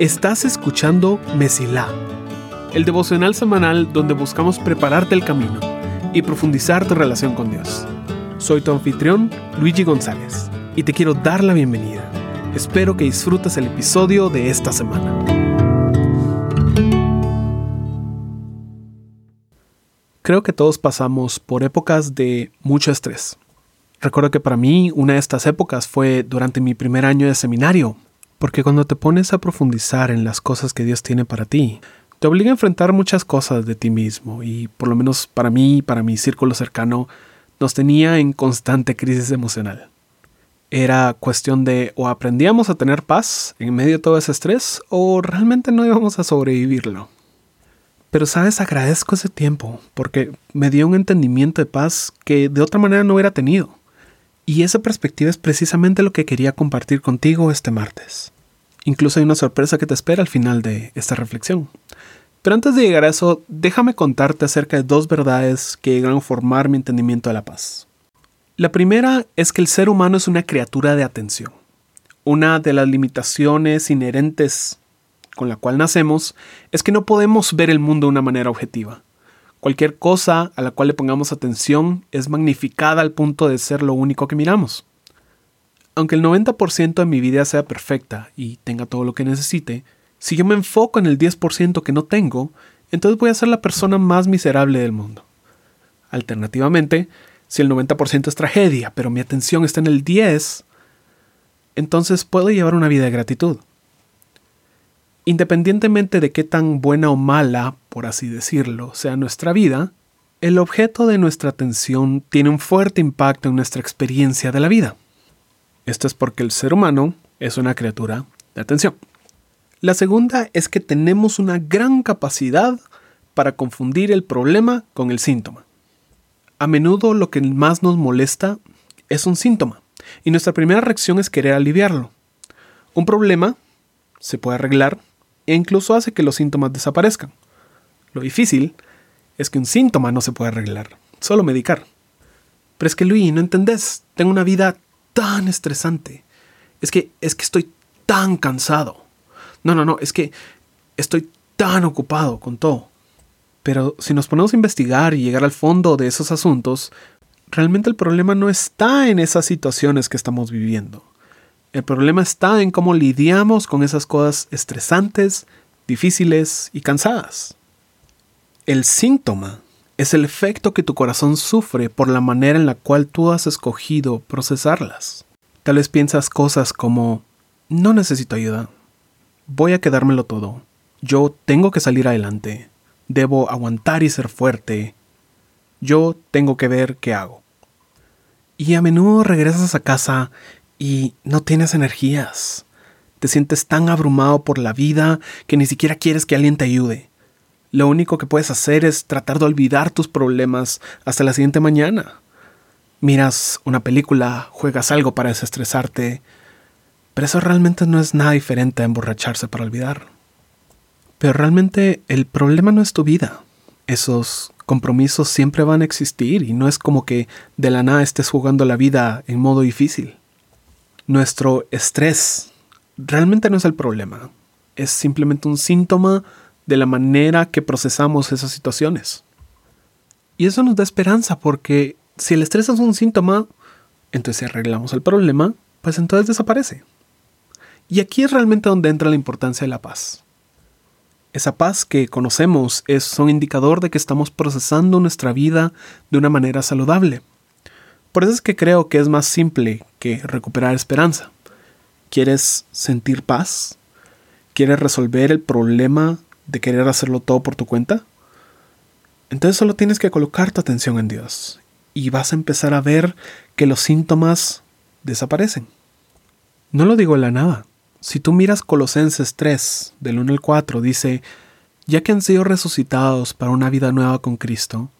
Estás escuchando Mesilá, el devocional semanal donde buscamos prepararte el camino y profundizar tu relación con Dios. Soy tu anfitrión, Luigi González, y te quiero dar la bienvenida. Espero que disfrutes el episodio de esta semana. Creo que todos pasamos por épocas de mucho estrés. Recuerdo que para mí una de estas épocas fue durante mi primer año de seminario, porque cuando te pones a profundizar en las cosas que Dios tiene para ti, te obliga a enfrentar muchas cosas de ti mismo y por lo menos para mí, para mi círculo cercano, nos tenía en constante crisis emocional. Era cuestión de o aprendíamos a tener paz en medio de todo ese estrés o realmente no íbamos a sobrevivirlo. Pero sabes, agradezco ese tiempo porque me dio un entendimiento de paz que de otra manera no hubiera tenido. Y esa perspectiva es precisamente lo que quería compartir contigo este martes. Incluso hay una sorpresa que te espera al final de esta reflexión. Pero antes de llegar a eso, déjame contarte acerca de dos verdades que llegan a formar mi entendimiento de la paz. La primera es que el ser humano es una criatura de atención. Una de las limitaciones inherentes con la cual nacemos es que no podemos ver el mundo de una manera objetiva. Cualquier cosa a la cual le pongamos atención es magnificada al punto de ser lo único que miramos. Aunque el 90% de mi vida sea perfecta y tenga todo lo que necesite, si yo me enfoco en el 10% que no tengo, entonces voy a ser la persona más miserable del mundo. Alternativamente, si el 90% es tragedia, pero mi atención está en el 10, entonces puedo llevar una vida de gratitud. Independientemente de qué tan buena o mala, por así decirlo, sea nuestra vida, el objeto de nuestra atención tiene un fuerte impacto en nuestra experiencia de la vida. Esto es porque el ser humano es una criatura de atención. La segunda es que tenemos una gran capacidad para confundir el problema con el síntoma. A menudo lo que más nos molesta es un síntoma, y nuestra primera reacción es querer aliviarlo. Un problema se puede arreglar e incluso hace que los síntomas desaparezcan. Lo difícil es que un síntoma no se puede arreglar, solo medicar. Pero es que Luis, no entendés, tengo una vida tan estresante. Es que es que estoy tan cansado. No, no, no, es que estoy tan ocupado con todo. Pero si nos ponemos a investigar y llegar al fondo de esos asuntos, realmente el problema no está en esas situaciones que estamos viviendo. El problema está en cómo lidiamos con esas cosas estresantes, difíciles y cansadas. El síntoma es el efecto que tu corazón sufre por la manera en la cual tú has escogido procesarlas. Tal vez piensas cosas como, no necesito ayuda, voy a quedármelo todo, yo tengo que salir adelante, debo aguantar y ser fuerte, yo tengo que ver qué hago. Y a menudo regresas a casa y no tienes energías. Te sientes tan abrumado por la vida que ni siquiera quieres que alguien te ayude. Lo único que puedes hacer es tratar de olvidar tus problemas hasta la siguiente mañana. Miras una película, juegas algo para desestresarte, pero eso realmente no es nada diferente a emborracharse para olvidar. Pero realmente el problema no es tu vida. Esos compromisos siempre van a existir y no es como que de la nada estés jugando la vida en modo difícil. Nuestro estrés realmente no es el problema, es simplemente un síntoma de la manera que procesamos esas situaciones. Y eso nos da esperanza porque si el estrés es un síntoma, entonces arreglamos el problema, pues entonces desaparece. Y aquí es realmente donde entra la importancia de la paz. Esa paz que conocemos es un indicador de que estamos procesando nuestra vida de una manera saludable. Por eso es que creo que es más simple que recuperar esperanza. ¿Quieres sentir paz? ¿Quieres resolver el problema de querer hacerlo todo por tu cuenta? Entonces solo tienes que colocar tu atención en Dios y vas a empezar a ver que los síntomas desaparecen. No lo digo en la nada. Si tú miras Colosenses 3, del 1 al 4, dice, ya que han sido resucitados para una vida nueva con Cristo,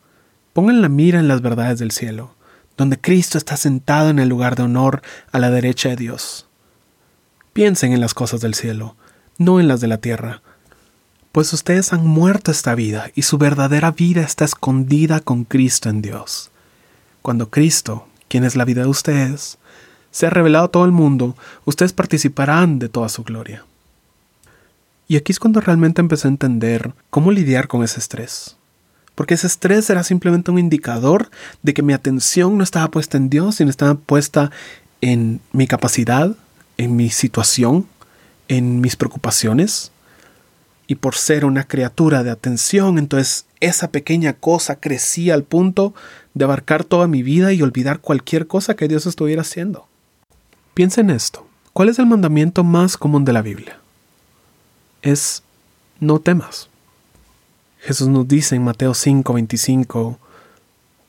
pongan la mira en las verdades del cielo donde Cristo está sentado en el lugar de honor a la derecha de Dios. Piensen en las cosas del cielo, no en las de la tierra, pues ustedes han muerto esta vida y su verdadera vida está escondida con Cristo en Dios. Cuando Cristo, quien es la vida de ustedes, sea revelado a todo el mundo, ustedes participarán de toda su gloria. Y aquí es cuando realmente empecé a entender cómo lidiar con ese estrés. Porque ese estrés era simplemente un indicador de que mi atención no estaba puesta en Dios, sino estaba puesta en mi capacidad, en mi situación, en mis preocupaciones. Y por ser una criatura de atención, entonces esa pequeña cosa crecía al punto de abarcar toda mi vida y olvidar cualquier cosa que Dios estuviera haciendo. Piensa en esto. ¿Cuál es el mandamiento más común de la Biblia? Es no temas. Jesús nos dice en Mateo 5:25,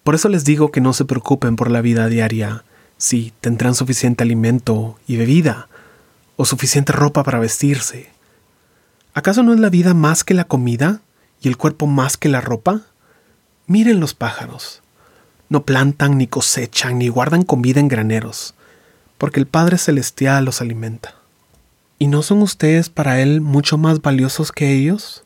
por eso les digo que no se preocupen por la vida diaria, si tendrán suficiente alimento y bebida, o suficiente ropa para vestirse. ¿Acaso no es la vida más que la comida y el cuerpo más que la ropa? Miren los pájaros. No plantan, ni cosechan, ni guardan comida en graneros, porque el Padre Celestial los alimenta. ¿Y no son ustedes para Él mucho más valiosos que ellos?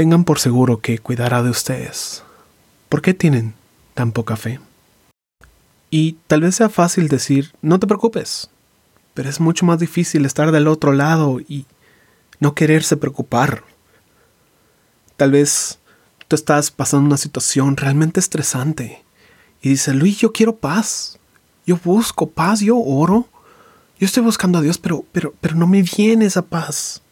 tengan por seguro que cuidará de ustedes. ¿Por qué tienen tan poca fe? Y tal vez sea fácil decir, no te preocupes, pero es mucho más difícil estar del otro lado y no quererse preocupar. Tal vez tú estás pasando una situación realmente estresante y dices, Luis, yo quiero paz, yo busco paz, yo oro, yo estoy buscando a Dios, pero, pero, pero no me viene esa paz.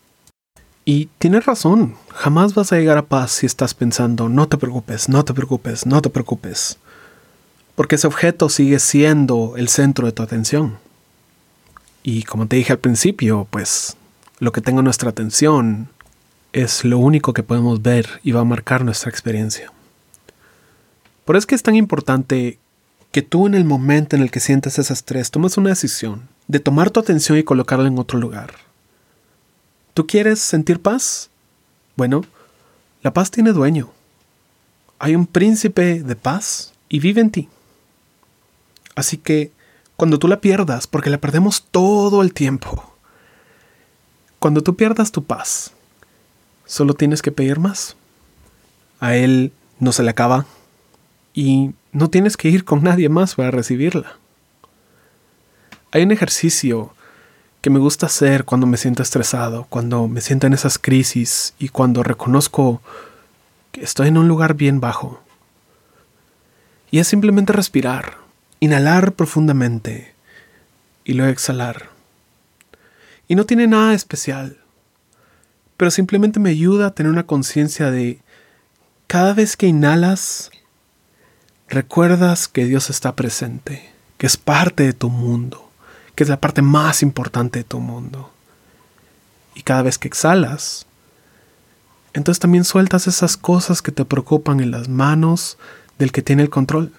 Y tienes razón, jamás vas a llegar a paz si estás pensando, no te preocupes, no te preocupes, no te preocupes. Porque ese objeto sigue siendo el centro de tu atención. Y como te dije al principio, pues lo que tenga nuestra atención es lo único que podemos ver y va a marcar nuestra experiencia. Por eso es que es tan importante que tú en el momento en el que sientes ese estrés tomes una decisión de tomar tu atención y colocarla en otro lugar ¿Tú quieres sentir paz? Bueno, la paz tiene dueño. Hay un príncipe de paz y vive en ti. Así que cuando tú la pierdas, porque la perdemos todo el tiempo, cuando tú pierdas tu paz, solo tienes que pedir más. A él no se le acaba y no tienes que ir con nadie más para recibirla. Hay un ejercicio que me gusta hacer cuando me siento estresado, cuando me siento en esas crisis y cuando reconozco que estoy en un lugar bien bajo. Y es simplemente respirar, inhalar profundamente y luego exhalar. Y no tiene nada especial, pero simplemente me ayuda a tener una conciencia de cada vez que inhalas, recuerdas que Dios está presente, que es parte de tu mundo que es la parte más importante de tu mundo. Y cada vez que exhalas, entonces también sueltas esas cosas que te preocupan en las manos del que tiene el control.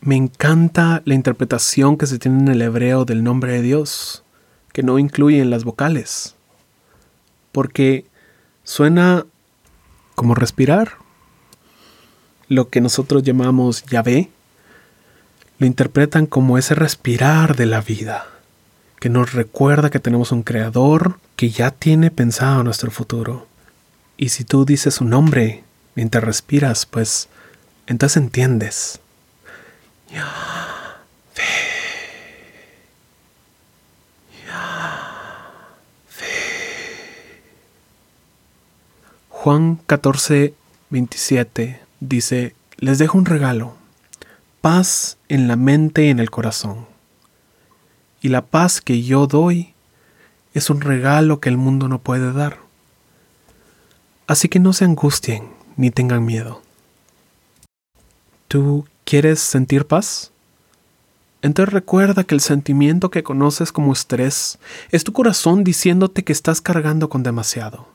Me encanta la interpretación que se tiene en el hebreo del nombre de Dios, que no incluye en las vocales, porque suena como respirar. Lo que nosotros llamamos Yahvé, lo interpretan como ese respirar de la vida, que nos recuerda que tenemos un creador que ya tiene pensado nuestro futuro. Y si tú dices su nombre mientras respiras, pues entonces entiendes. Juan 14, 27 dice, les dejo un regalo paz en la mente y en el corazón. Y la paz que yo doy es un regalo que el mundo no puede dar. Así que no se angustien ni tengan miedo. ¿Tú quieres sentir paz? Entonces recuerda que el sentimiento que conoces como estrés es tu corazón diciéndote que estás cargando con demasiado.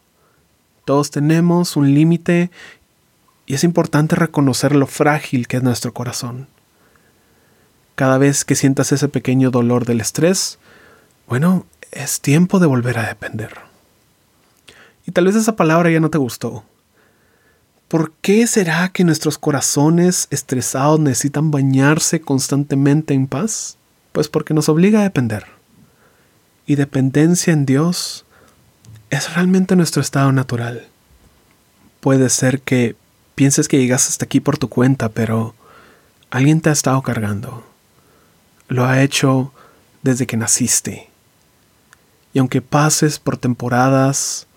Todos tenemos un límite y es importante reconocer lo frágil que es nuestro corazón. Cada vez que sientas ese pequeño dolor del estrés, bueno, es tiempo de volver a depender. Y tal vez esa palabra ya no te gustó. ¿Por qué será que nuestros corazones estresados necesitan bañarse constantemente en paz? Pues porque nos obliga a depender. Y dependencia en Dios es realmente nuestro estado natural. Puede ser que pienses que llegas hasta aquí por tu cuenta, pero alguien te ha estado cargando. Lo ha hecho desde que naciste. Y aunque pases por temporadas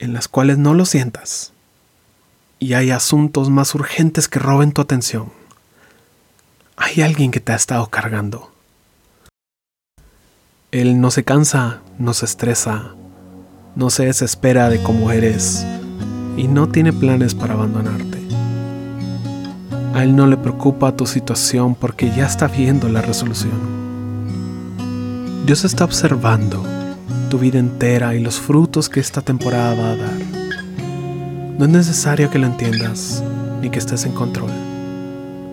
en las cuales no lo sientas, y hay asuntos más urgentes que roben tu atención, hay alguien que te ha estado cargando. Él no se cansa, no se estresa, no se desespera de cómo eres y no tiene planes para abandonarte. A él no le preocupa tu situación porque ya está viendo la resolución. Dios está observando tu vida entera y los frutos que esta temporada va a dar. No es necesario que lo entiendas ni que estés en control.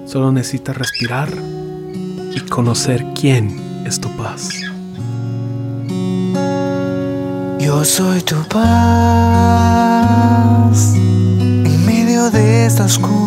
Solo necesitas respirar y conocer quién es tu paz. Yo soy tu paz en medio de esta oscuridad.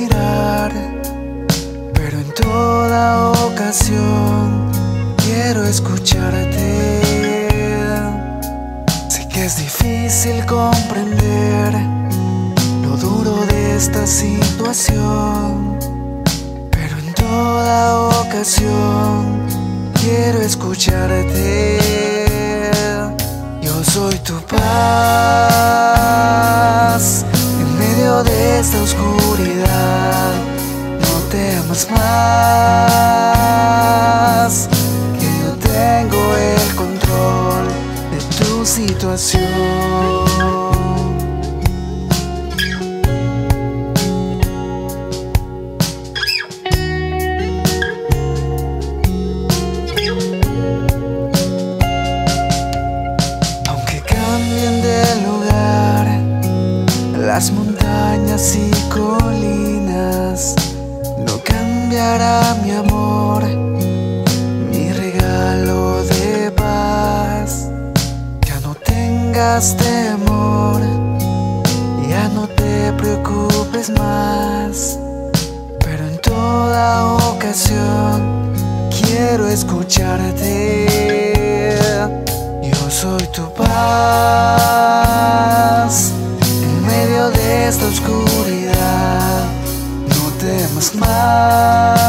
quiero escucharte. Sé que es difícil comprender lo duro de esta situación, pero en toda ocasión quiero escucharte. Yo soy tu paz en medio de esta oscuridad. No temas más. Aunque cambien de lugar las montañas y colinas, cambiará mi amor temor, ya no te preocupes más, pero en toda ocasión quiero escucharte. Yo soy tu paz. En medio de esta oscuridad, no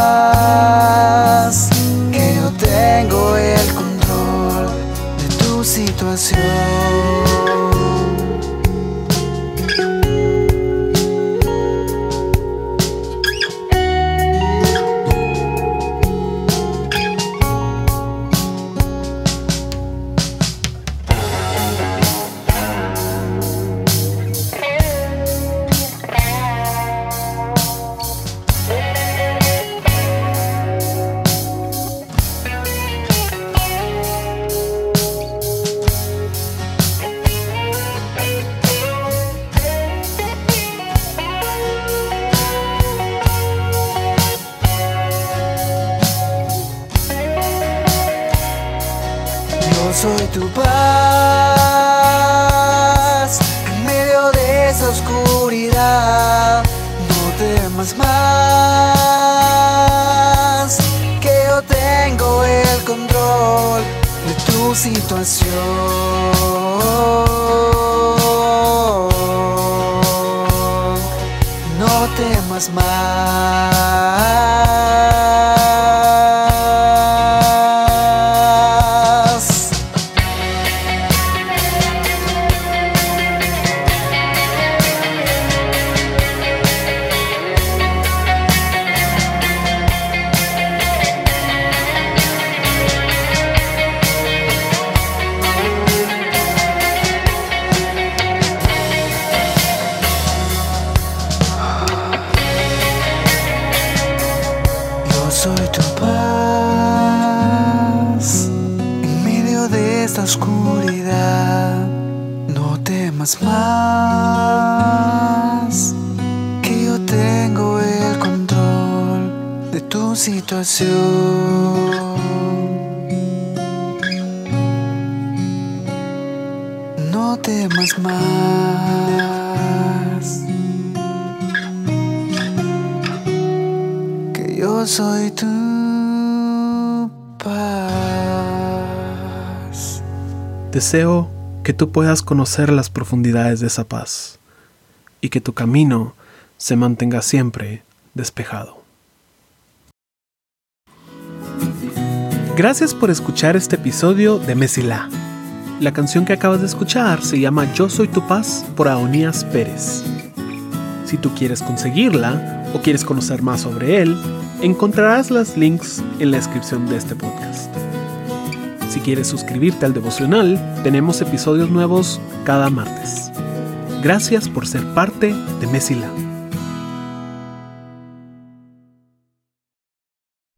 que yo tengo el control de tu situación. No temas más. Tu situación. No temas más, que yo soy tu paz. Deseo que tú puedas conocer las profundidades de esa paz y que tu camino se mantenga siempre despejado. Gracias por escuchar este episodio de Mesilá. La canción que acabas de escuchar se llama Yo Soy Tu Paz por Aonías Pérez. Si tú quieres conseguirla o quieres conocer más sobre él, encontrarás los links en la descripción de este podcast. Si quieres suscribirte al devocional, tenemos episodios nuevos cada martes. Gracias por ser parte de Mesila.